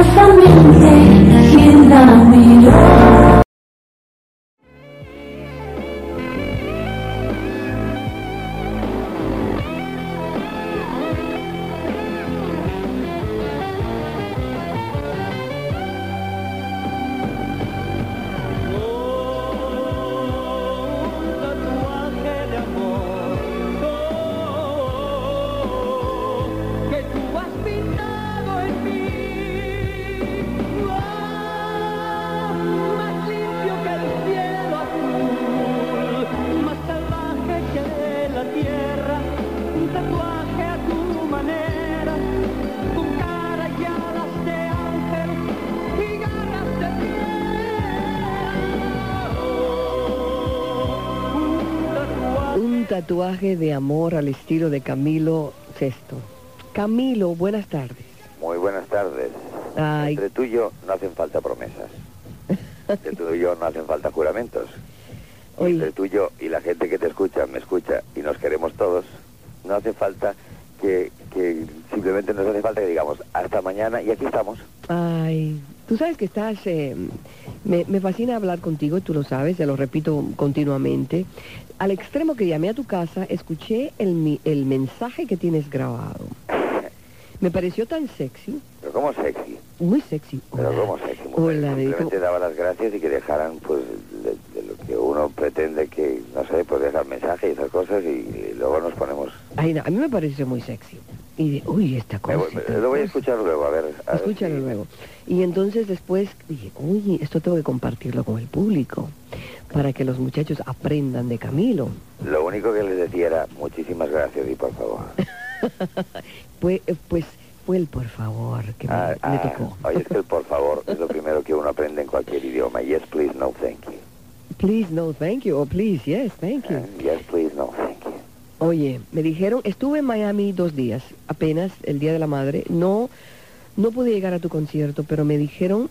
Profundamente tatuaje de amor al estilo de Camilo Sesto. Camilo, buenas tardes. Muy buenas tardes. Ay. Entre tú y yo no hacen falta promesas. Entre tú y yo no hacen falta juramentos. Oye. Entre tú y yo y la gente que te escucha, me escucha y nos queremos todos, no hace falta que, que simplemente nos hace falta que digamos hasta mañana y aquí estamos. Ay, tú sabes que estás... eh, me, me fascina hablar contigo, tú lo sabes, te lo repito continuamente. Al extremo que llamé a tu casa, escuché el, mi- el mensaje que tienes grabado. Me pareció tan sexy, Pero como sexy, muy sexy. pero Hola. como sexy. mujer. Hola, Simplemente daba las gracias y que dejaran pues de, de lo que uno pretende que, no sé, pues dejar mensaje y esas cosas y, y luego nos ponemos... Ay, no, a mí me pareció muy sexy. Y de, uy, esta cosa. voy- esta lo voy a escuchar luego, a ver. a ver Escúchalo si- luego. Y entonces después dije, uy, esto tengo que compartirlo con el público para que los muchachos aprendan de Camilo. Lo único que les decía era muchísimas gracias y por favor. Pues, pues fue el por favor que me, Ah, me ah, tocó. oye, es que el por favor es lo primero que uno aprende en cualquier idioma. Yes, please, no, thank you. Please, no, thank you. O please, yes, thank you. Eh, Yes, please, no. Oye, me dijeron, estuve en Miami dos días, apenas el Día de la Madre. No, no pude llegar a tu concierto, pero me dijeron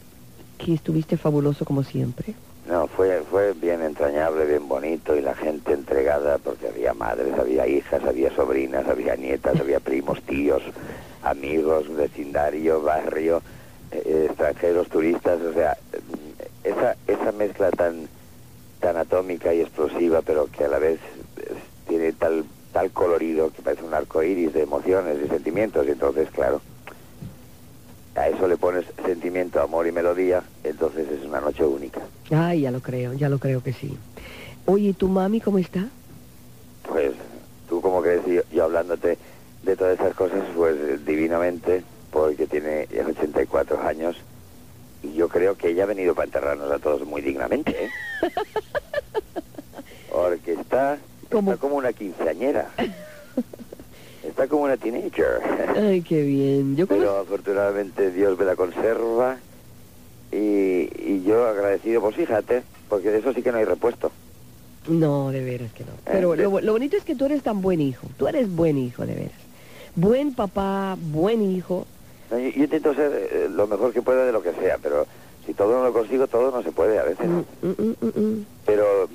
que estuviste fabuloso como siempre. No, fue, fue bien entrañable, bien bonito y la gente entregada porque había madres, había hijas, había sobrinas, había nietas, había primos, tíos, amigos, vecindario, barrio, eh, eh, extranjeros, turistas, o sea, mm, esa, esa mezcla tan, tan atómica y explosiva, pero que a la vez eh, tiene tal, tal colorido que parece un arco iris de emociones y sentimientos, y entonces, claro, a eso le pones sentimiento, amor y melodía, entonces es una noche única. Ay, ya lo creo, ya lo creo que sí. Oye, ¿y tu mami cómo está? Pues tú como crees yo, yo hablándote de todas esas cosas, pues divinamente, porque tiene ya 84 años y yo creo que ella ha venido para enterrarnos a todos muy dignamente, ¿eh? Porque está, ¿Cómo? está como una quinceañera. Está como una teenager. Ay, qué bien. Yo Pero afortunadamente Dios me la conserva y, y yo agradecido, pues fíjate, porque de eso sí que no hay repuesto. No, de veras que no. Pero Eh, lo, lo bonito es que tú eres tan buen hijo. Tú eres buen hijo, de veras. Buen papá, buen hijo. No, yo, yo intento ser eh, lo mejor que pueda de lo que sea, pero si todo no lo consigo, todo no se puede a veces. Mm, mm, mm, mm. Pero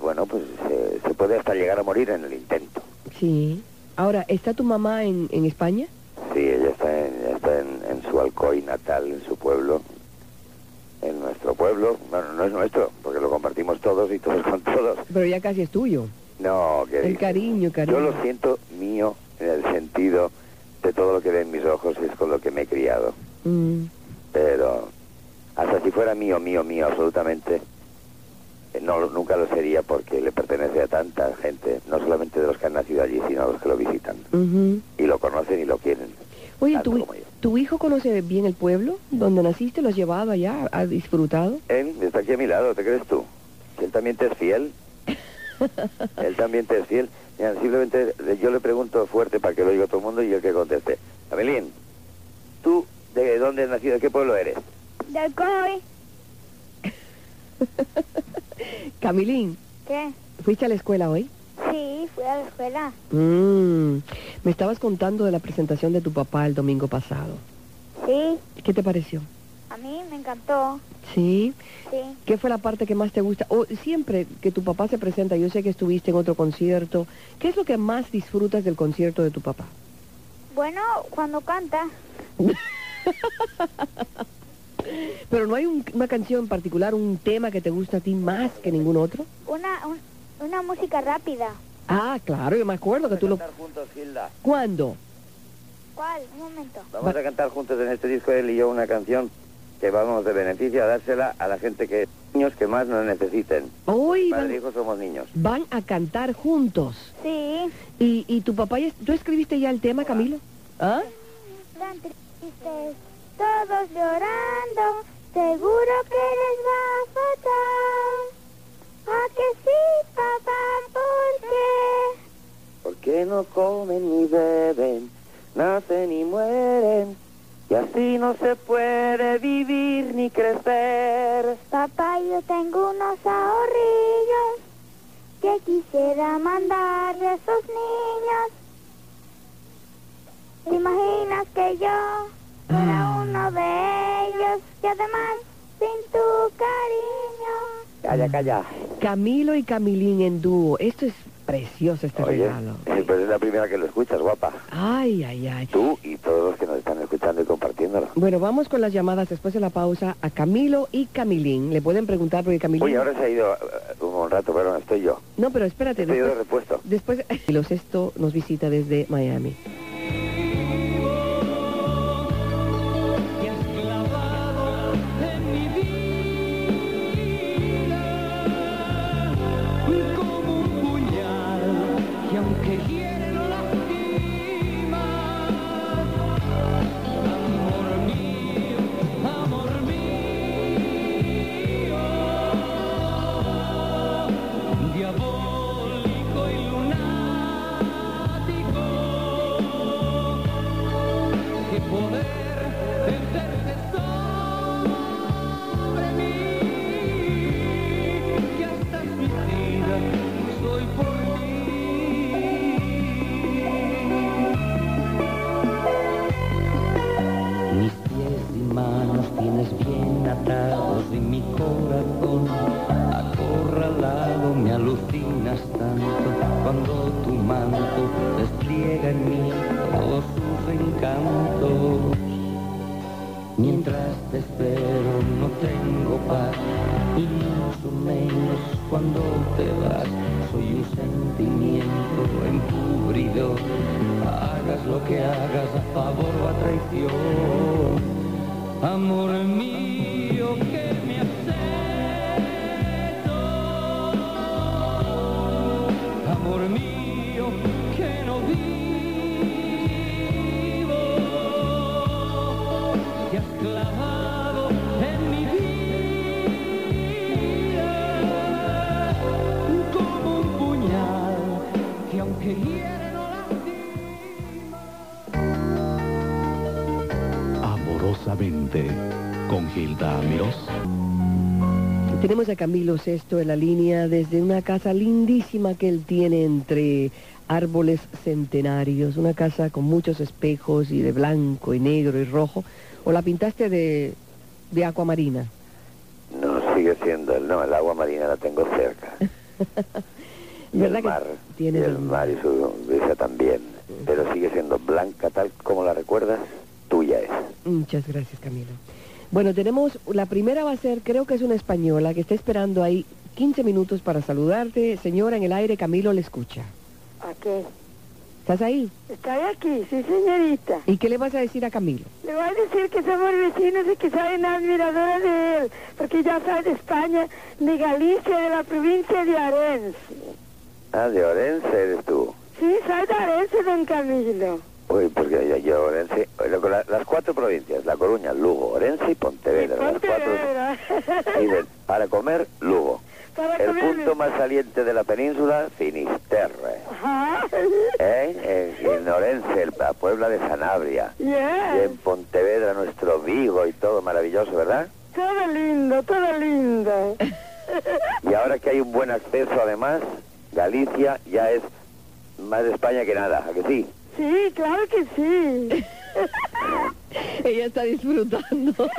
bueno, pues se, se puede hasta llegar a morir en el intento. Sí. Ahora, ¿está tu mamá en, en España? Sí, ella está en, ella está en, en su Alcoy natal, en su pueblo, en nuestro pueblo. Bueno, no es nuestro, porque lo compartimos todos y todos con todos. Pero ya casi es tuyo. No, que El cariño, cariño. Yo lo siento mío en el sentido de todo lo que ve en mis ojos es con lo que me he criado. Mm. pero hasta si fuera mío, mío, mío, absolutamente, eh, no, nunca lo sería porque le pertenece a tanta gente, no solamente de los que han nacido allí, sino a los que lo visitan y lo conocen y lo quieren. Oye, ¿tu, como yo. ¿tu hijo conoce bien el pueblo donde naciste? ¿Lo has llevado allá? ¿Has disfrutado? Él está aquí a mi lado, ¿te crees tú? Él también te es fiel. él también te es fiel. Mira, simplemente eh, yo le pregunto fuerte para que lo oiga todo el mundo y él que conteste. Amelín, ¿tú de dónde has nacido? ¿De qué pueblo eres? Del COI. Camilín, ¿Qué? ¿fuiste a la escuela hoy? Sí, fui a la escuela. Mm. Me estabas contando de la presentación de tu papá el domingo pasado. Sí, ¿Qué te pareció? a mí me encantó. ¿Sí? Sí. ¿Qué fue la parte que más te gusta? O siempre que tu papá se presenta, yo sé que estuviste en otro concierto, ¿qué es lo que más disfrutas del concierto de tu papá? Bueno, cuando canta. Pero no hay un- una canción en particular, un tema que te gusta a ti más que ningún otro. Una, un- una música rápida. Ah, claro, yo me acuerdo que tú lo... cantar juntos, Gilda. ¿Cuándo? ¿Cuál? Un momento. Vamos a cantar juntos en este disco él y yo una canción que vamos de beneficio a dársela a la gente que niños que más nos necesiten. Hoy Padre e van, hijo somos niños. van a cantar juntos. Sí. ¿Y, y tu papá, ya- tú escribiste ya el tema, Camilo? ¿Ah? Tan tristes, todos llorando. Seguro que les va fatal. ¿A que sí, papá? ¿Por qué? ¿Por qué no comen ni beben, nacen y mueren? Y así no se puede vivir ni crecer. Papá, yo tengo unos ahorrillos que quisiera mandarle a esos niños. ¿Te imaginas que yo fuera de ellos y además sin tu cariño? Calla, calla. Camilo y Camilín en dúo. Esto es precioso, este Oye, regalo. eh, pues es la primera que lo escuchas, guapa. Ay, ay, ay. Tú y todos los que nos están escuchando y compartiéndolo. Bueno, vamos con las llamadas después de la pausa a Camilo y Camilín. Le pueden preguntar porque Camilín... Oye, ahora se ha ido eh, un rato, pero no estoy yo. No, pero espérate. Estoy yo de Después, repuesto. después Camilo Sexto nos visita desde Miami. Mientras te espero no tengo paz y mucho menos cuando te vas. Soy un sentimiento encubridor. Hagas lo que hagas a favor o a traición. Amor mío Con Gilda Amigos. Tenemos a Camilo Sexto en la línea desde una casa lindísima que él tiene entre árboles centenarios, una casa con muchos espejos y de blanco y negro y rojo. ¿O la pintaste de, de acuamarina? No, sigue siendo el no, el agua marina la tengo cerca. Y ¿Verdad el mar, el el- mar y su brisa también. Pero sigue siendo blanca tal como la recuerdas, tuya es. Muchas gracias, Camilo. Bueno, tenemos, la primera va a ser, creo que es una española que está esperando ahí 15 minutos para saludarte. Señora, en el aire, Camilo le escucha. ¿A qué? ¿Estás ahí? Estoy aquí, sí, señorita. ¿Y qué le vas a decir a Camilo? Le voy a decir que somos vecinos y que soy una admiradora de él, porque yo soy de España, de Galicia, de la provincia de Arense. Ah, de Orense eres tú. Sí, soy de Arense, don Camilo. Uy, porque yo, yo Orense, las cuatro provincias, La Coruña, Lugo, Orense y Pontevedra. las cuatro, para comer, Lugo. Para El comer- punto más saliente de la península, Finisterre. Ajá. ¿Eh? En, en Orense, la Puebla de Sanabria. Y Yeah. en Pontevedra, nuestro Vigo y todo maravilloso, ¿verdad? Todo lindo, todo lindo. Y ahora que hay un buen acceso, además, Galicia ya es más de España que nada, ¿a que sí? Sí, claro que sí. Ella está disfrutando.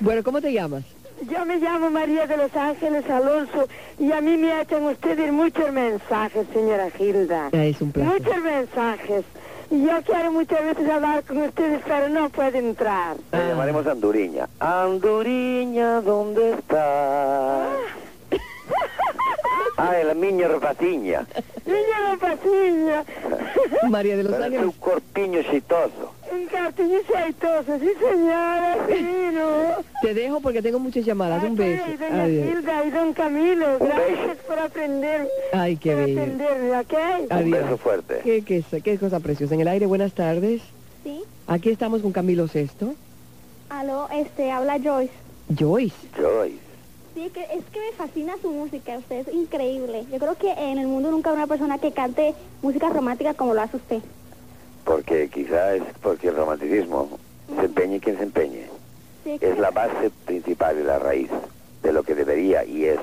bueno, ¿cómo te llamas? Yo me llamo María de los Ángeles Alonso y a mí me echan ustedes muchos mensajes, señora Gilda. Ah, es un placer. Muchos mensajes. Y yo quiero muchas veces hablar con ustedes, pero no puedo entrar. Le llamaremos Anduriña. Anduriña, ¿dónde estás? Ah, la miña repatiña. Niña la pasiña. María de los Para Ángeles. un corpiño xitoso. Un cartillo aceitoso, sí señora, sí, ¿no? Te dejo porque tengo muchas llamadas. Un beso. Ok, doña Adiós. Hilda y don Camilo, Un gracias beso. por aprender. Ay, qué por bello. atenderme, ¿ok? Un Adiós. beso fuerte. Qué, qué, qué cosa preciosa. En el aire, buenas tardes. Sí. Aquí estamos con Camilo Sesto. Aló, este, habla Joyce. Joyce. Joyce. Sí, que es que me fascina su música, usted es increíble. Yo creo que en el mundo nunca hay una persona que cante música romántica como lo hace usted. Porque quizá es porque el romanticismo se empeñe quien se empeñe. Sí, Es la base principal y la raíz de lo que debería y es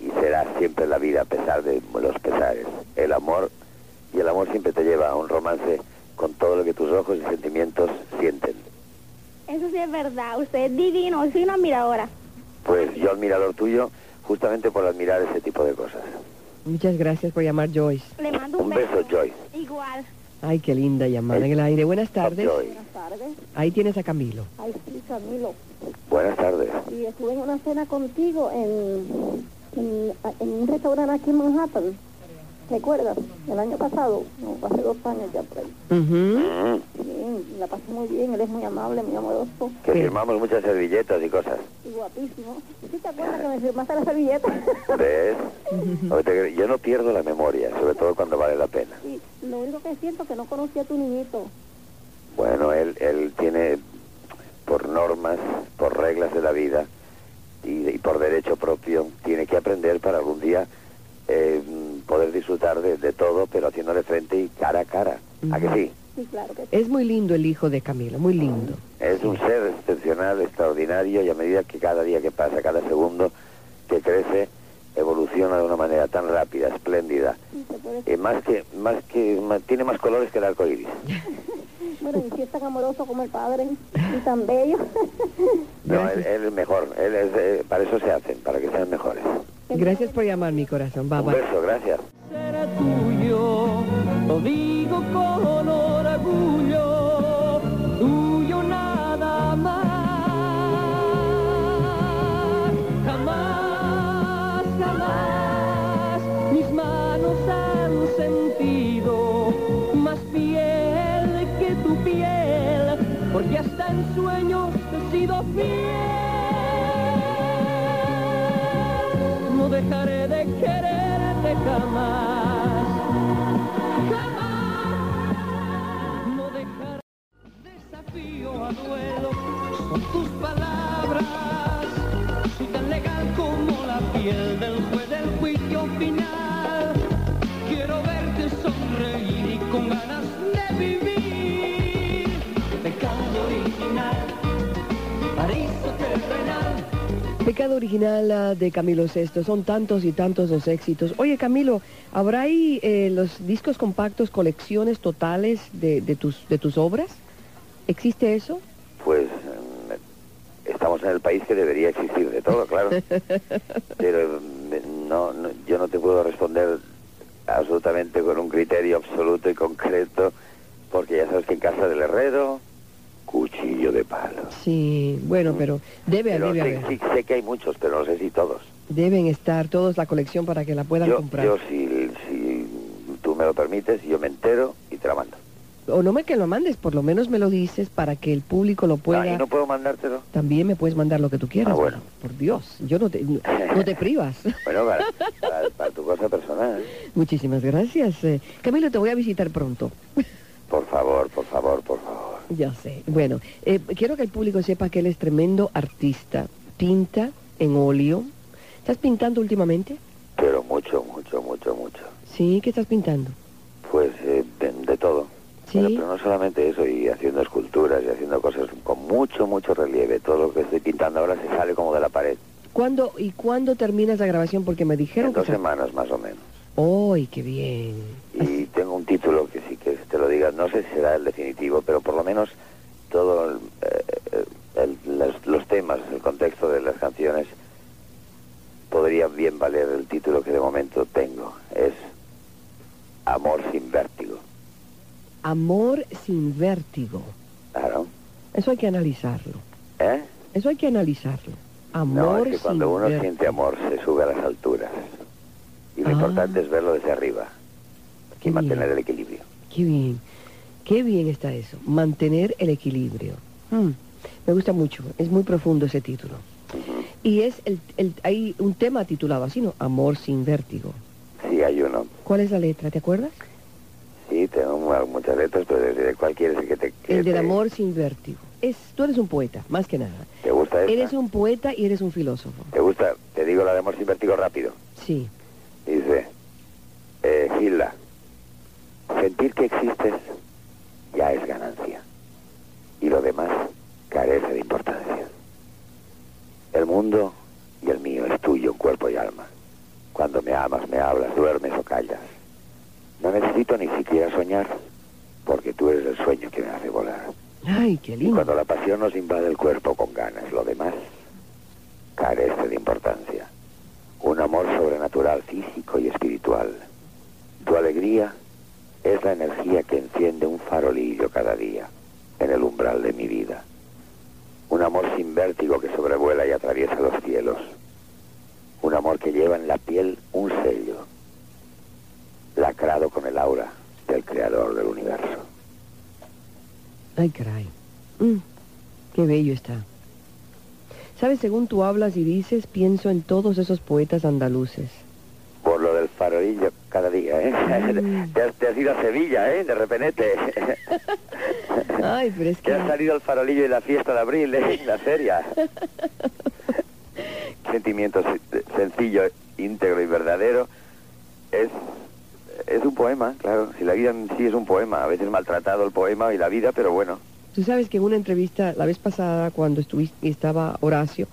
y será siempre la vida a pesar de los pesares. El amor y el amor siempre te lleva a un romance con todo lo que tus ojos y sentimientos sienten. Eso sí es verdad, usted es divino, soy una admiradora. Pues yo admirador tuyo justamente por admirar ese tipo de cosas. Muchas gracias por llamar Joyce. Le mando un, Un beso, Joyce. Igual. Ay, qué linda llamada en el aire. Buenas tardes. Joyce. tardes. Ahí tienes a Camilo. Ay, sí, Camilo. Buenas tardes. Y estuve en una cena contigo en, en, en un restaurante aquí en Manhattan. ¿Recuerdas? El año pasado, no, hace dos años ya por ahí. Ujú. Mm, Bien, la pasé muy bien, él es muy amable, muy amoroso que Sí. firmamos muchas servilletas y cosas. y guapísimo. ¿Sí te acuerdas que me firmaste la servilleta? ¿Ves? Yo no pierdo la memoria, sobre todo cuando vale la pena. sí, lo único que siento es que no conocí a tu niñito. Bueno, él, él tiene, por normas, por reglas de la vida y, y por derecho propio, tiene que aprender para algún día eh, poder disfrutar de, de todo, pero haciéndole frente y cara a cara. ¿A que sí? Sí, claro que sí. Es muy lindo el hijo de Camilo, muy lindo. Es un ser excepcional, extraordinario, y a medida que cada día que pasa, cada segundo que crece, evoluciona de una manera tan rápida, espléndida, y más que, más que, tiene más colores que el arco iris. Bueno, y si es tan amoroso como el padre y tan bello. No, él es mejor, él es, eh, para eso se hacen, para que sean mejores. Gracias por llamar, mi corazón. Bye, Un bye. beso, gracias. será tuyo, lo digo con orgullo, tuyo nada más. Jamás, jamás mis manos han sentido más piel que tu piel, porque hasta en sueños te he sido fiel. Dejaré de quererte jamás. Pecado original ah, de Camilo Sesto. Son tantos y tantos los éxitos. Oye, Camilo, ¿habrá ahí eh, los discos compactos, colecciones totales de, de tus, de tus obras? ¿Existe eso? Pues mm, estamos en el país que debería existir de todo, claro. Pero mm, no, no- yo no te puedo responder absolutamente con un criterio absoluto y concreto, porque ya sabes que en casa del herrero, cuchillo de palo. Sí, bueno, pero debe, Pero debe sé, haber. sí, sé que hay muchos, pero no sé si todos. Deben estar todos la colección para que la puedan Yo, comprar. yo si, si tú me lo permites, yo me entero y te la mando. O no me que lo mandes, por lo menos me lo dices para que el público lo pueda... Ah, ¿y no puedo mandártelo? También me puedes mandar lo que tú quieras. Ah, bueno. Por Dios, yo no te, no te privas. Bueno, para, para- para tu cosa personal. Muchísimas gracias. eh. Camilo, te voy a visitar pronto. Por favor, por favor, por favor. Ya sé. Bueno, eh, quiero que el público sepa que él es tremendo artista. Pinta en óleo. ¿Estás pintando últimamente? Pero mucho, mucho, mucho, mucho. Sí, ¿qué estás pintando? Pues eh, de, de todo. Sí. Pero, pero no solamente eso, y haciendo esculturas y haciendo cosas con mucho, mucho relieve. Todo lo que estoy pintando ahora se sale como de la pared. ¿Cuándo y cuándo terminas la grabación? Porque me dijeron En que... dos se- semanas más o menos. ¡Ay, qué bien! Y tengo un título que que te lo diga, no sé si será el definitivo, pero por lo menos todo el, eh, los, temas, el contexto de las canciones podría bien valer el título que de momento tengo. Es Amor sin vértigo. amor sin vértigo. Claro. Eso hay que analizarlo. ¿Eh? Eso hay que analizarlo. No, Amor es que cuando uno vértigo. siente amor se sube a las alturas. Y lo Ah. importante es verlo desde arriba y mantener el equilibrio. Qué bien. Qué bien está eso. Mantener el equilibrio. Mm, Me gusta mucho. Es muy profundo ese título. Y es el, el- hay un tema titulado así, ¿no? Amor sin vértigo. Sí, hay uno. ¿Cuál es la letra? ¿Te acuerdas? Sí, tengo mu- muchas letras, pero ¿de cuál quieres que te... que El del te- amor sin vértigo. Es, tú eres un poeta, más que nada. ¿Te gusta esta? Eres un poeta y eres un filósofo. ¿Te gusta? Te digo la de amor sin vértigo rápido. Sí. Dice, eh, Gilda, sentir que existes ya es ganancia. Y lo demás carece de importancia. El mundo y el mío es tuyo en cuerpo y alma. Cuando me amas, me hablas, duermes o callas. No necesito ni siquiera soñar, porque tú eres el sueño que me hace volar. Ay, qué Y lindo. cuando la pasión nos invade el cuerpo con ganas, lo demás carece de importancia. Un amor sobrenatural, físico y espiritual. Tu alegría es la energía que enciende un farolillo cada día en el umbral de mi vida. Un amor sin vértigo que sobrevuela y atraviesa los cielos. Un amor que lleva en la piel un sello, lacrado con el aura del creador del universo. Ay, caray. Mm, qué bello está. Sabes, según tú hablas y dices, pienso en todos esos poetas andaluces. Farolillo cada día, ¿eh? Mm. Te, has, te has ido a Sevilla, ¿eh? De repente. Ay, pero es Te que... ha salido el farolillo y la fiesta de abril, ¿eh? La feria. Sentimiento se- sencillo, íntegro y verdadero. Es, es un poema, claro. Si la vida en sí es un poema. A veces maltratado el poema y la vida, pero bueno. Tú sabes que en una entrevista la vez pasada, cuando estuviste, estaba Horacio,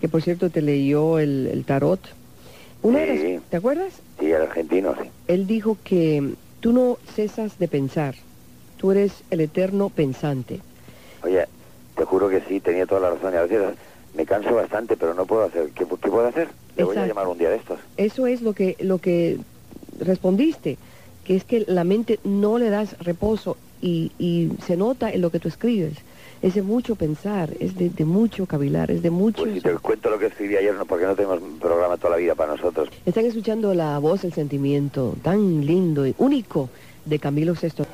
que por cierto te leyó el, el tarot, una de Sí. las- ¿te acuerdas? Sí, el argentino, sí. Él dijo que tú no cesas de pensar, tú eres el eterno pensante. Oye, te juro que sí, tenía toda la razón. Y a veces me canso bastante, pero no puedo hacer. ¿Qué, qué puedo hacer? Le voy a llamar un día de estos. Eso es lo que, lo que respondiste, que es que la mente no le das reposo y, y se nota en lo que tú escribes. Es de mucho pensar, es de, de mucho cavilar, es de mucho... Pues si te cuento lo que escribí ayer, no, porque no tenemos programa toda la vida para nosotros. Están escuchando la voz, el sentimiento tan lindo y único de Camilo VI.